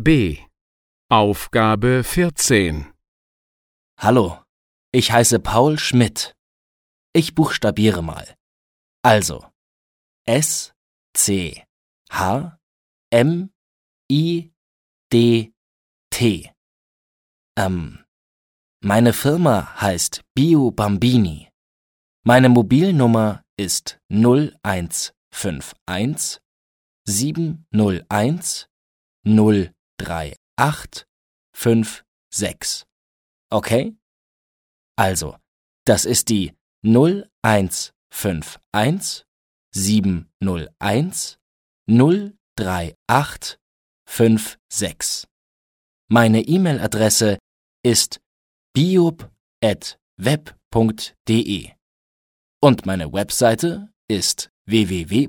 B. Aufgabe 14. Hallo, ich heiße Paul Schmidt. Ich buchstabiere mal. Also S C H M I D T. Ähm, meine Firma heißt Bio Bambini. Meine Mobilnummer ist 0151 701 03856. Okay? Also, das ist die 0151 701 03856. Meine E-Mail-Adresse ist biop.web.de und meine Webseite ist www.biop.de.